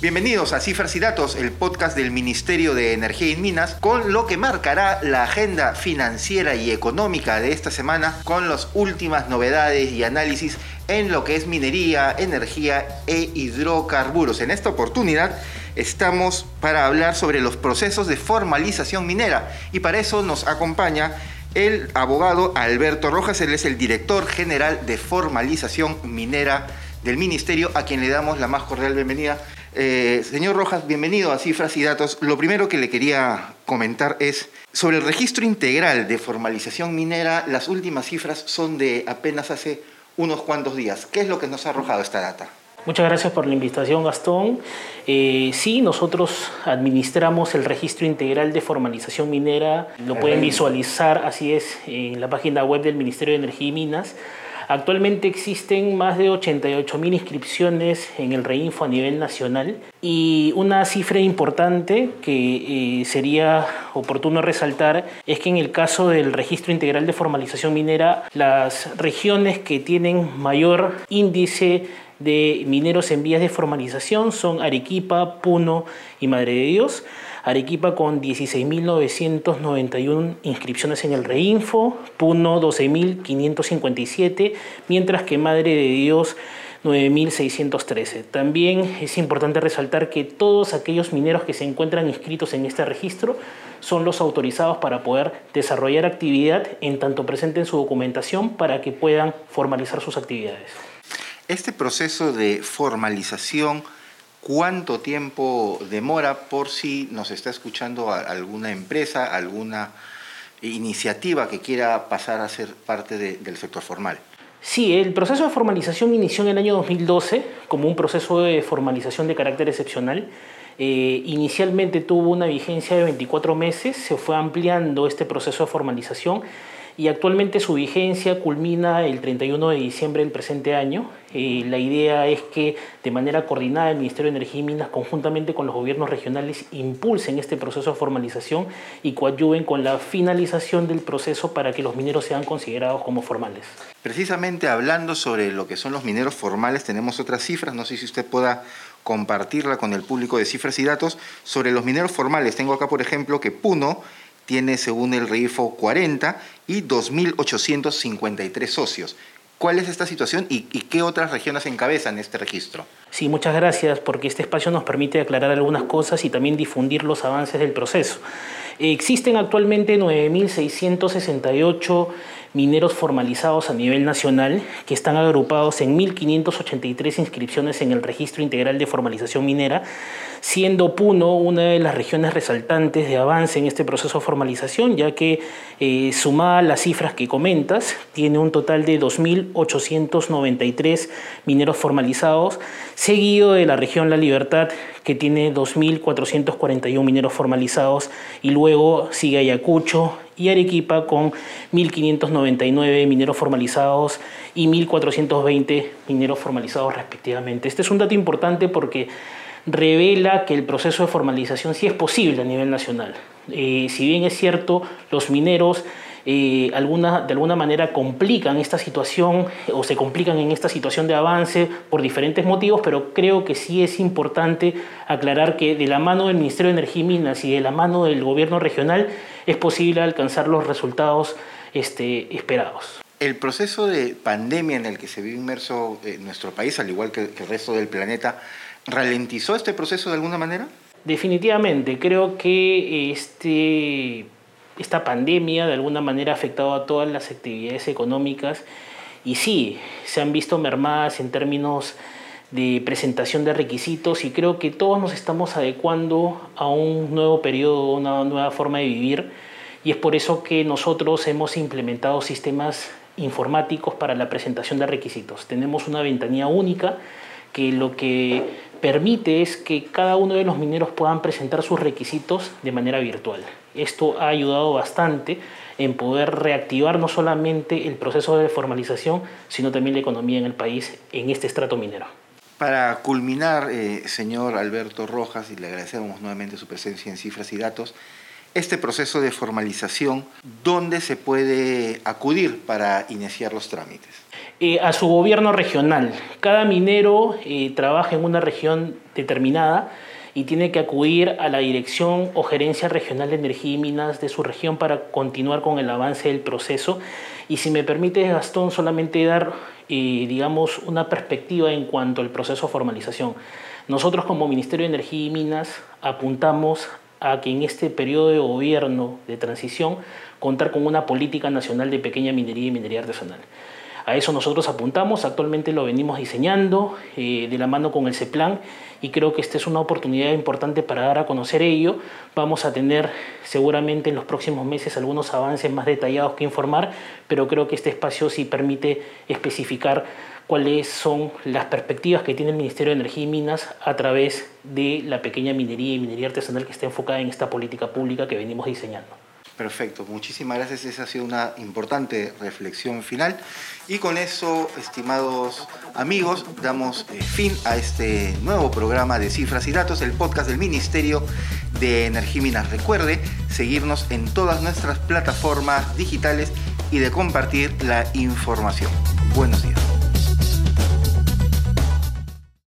Bienvenidos a Cifras y Datos, el podcast del Ministerio de Energía y Minas, con lo que marcará la agenda financiera y económica de esta semana, con las últimas novedades y análisis en lo que es minería, energía e hidrocarburos. En esta oportunidad estamos para hablar sobre los procesos de formalización minera y para eso nos acompaña el abogado Alberto Rojas, él es el director general de formalización minera del Ministerio, a quien le damos la más cordial bienvenida. Eh, señor Rojas, bienvenido a Cifras y Datos. Lo primero que le quería comentar es sobre el registro integral de formalización minera. Las últimas cifras son de apenas hace unos cuantos días. ¿Qué es lo que nos ha arrojado esta data? Muchas gracias por la invitación, Gastón. Eh, sí, nosotros administramos el registro integral de formalización minera. Lo pueden visualizar, así es, en la página web del Ministerio de Energía y Minas. Actualmente existen más de 88.000 inscripciones en el Reinfo a nivel nacional y una cifra importante que eh, sería oportuno resaltar es que en el caso del registro integral de formalización minera, las regiones que tienen mayor índice de mineros en vías de formalización son Arequipa, Puno y Madre de Dios. Arequipa con 16.991 inscripciones en el Reinfo, Puno 12.557, mientras que Madre de Dios 9.613. También es importante resaltar que todos aquellos mineros que se encuentran inscritos en este registro son los autorizados para poder desarrollar actividad en tanto presenten su documentación para que puedan formalizar sus actividades. Este proceso de formalización, ¿cuánto tiempo demora por si nos está escuchando alguna empresa, alguna iniciativa que quiera pasar a ser parte del sector formal? Sí, el proceso de formalización inició en el año 2012 como un proceso de formalización de carácter excepcional. Eh, inicialmente tuvo una vigencia de 24 meses, se fue ampliando este proceso de formalización y actualmente su vigencia culmina el 31 de diciembre del presente año. Eh, la idea es que de manera coordinada el Ministerio de Energía y Minas conjuntamente con los gobiernos regionales impulsen este proceso de formalización y coadyuven con la finalización del proceso para que los mineros sean considerados como formales. Precisamente hablando sobre lo que son los mineros formales, tenemos otras cifras, no sé si usted pueda compartirla con el público de cifras y datos sobre los mineros formales. Tengo acá, por ejemplo, que Puno tiene, según el RIFO, 40 y 2.853 socios. ¿Cuál es esta situación y, y, qué otras regiones encabezan este registro? Sí, muchas gracias porque este espacio nos permite aclarar algunas cosas y también difundir los avances del proceso. Existen actualmente 9.668 mineros formalizados a nivel nacional que están agrupados en 1.583 inscripciones en el Registro Integral de Formalización Minera, siendo Puno una de las regiones resaltantes de avance en este proceso de formalización, ya que eh, sumada las cifras que comentas, tiene un total de 2.893 mineros formalizados, seguido de la región La Libertad, que tiene 2.441 mineros formalizados, y luego sigue Ayacucho, y Arequipa con 1.599 mineros formalizados y 1.420 mineros formalizados respectivamente. Este es un dato importante porque revela que el proceso de formalización sí es posible a nivel nacional. Eh, si bien es cierto, los mineros eh, de alguna manera complican esta situación o se complican en esta situación de avance por diferentes motivos, pero creo que sí es importante aclarar que de la mano del Ministerio de Energía y Minas y de la mano del gobierno regional es posible alcanzar los resultados este, esperados. El proceso de pandemia en el que se vive inmerso eh, nuestro país, al igual que el resto del planeta, ¿ralentizó este proceso de alguna manera? Definitivamente, creo que este esta pandemia de alguna manera ha afectado a todas las actividades económicas y sí, se han visto mermadas en términos de presentación de requisitos y creo que todos nos estamos adecuando a un nuevo periodo, una nueva forma de vivir y es por eso que nosotros hemos implementado sistemas informáticos para la presentación de requisitos. Tenemos una ventanilla única que lo que permite es que cada uno de los mineros puedan presentar sus requisitos de manera virtual. Esto ha ayudado bastante en poder reactivar no solamente el proceso de formalización, sino también la economía en el país en este estrato minero. Para culminar, eh, señor Alberto Rojas, y le agradecemos nuevamente su presencia en cifras y datos, este proceso de formalización, ¿dónde se puede acudir para iniciar los trámites? Eh, a su gobierno regional. Cada minero eh, trabaja en una región determinada y tiene que acudir a la Dirección o Gerencia Regional de Energía y Minas de su región para continuar con el avance del proceso. Y si me permite, Gastón, solamente dar, eh, digamos, una perspectiva en cuanto al proceso de formalización. Nosotros como Ministerio de Energía y Minas apuntamos a que en este periodo de gobierno de transición contar con una política nacional de pequeña minería y minería artesanal. A eso nosotros apuntamos, actualmente lo venimos diseñando eh, de la mano con el CEPLAN y creo que esta es una oportunidad importante para dar a conocer ello. Vamos a tener seguramente en los próximos meses algunos avances más detallados que informar, pero creo que este espacio sí permite especificar cuáles son las perspectivas que tiene el Ministerio de Energía y Minas a través de la pequeña minería y minería artesanal que está enfocada en esta política pública que venimos diseñando. Perfecto, muchísimas gracias. Esa ha sido una importante reflexión final. Y con eso, estimados amigos, damos eh, fin a este nuevo programa de Cifras y Datos, el podcast del Ministerio de Energía y Minas. Recuerde seguirnos en todas nuestras plataformas digitales y de compartir la información. Buenos días.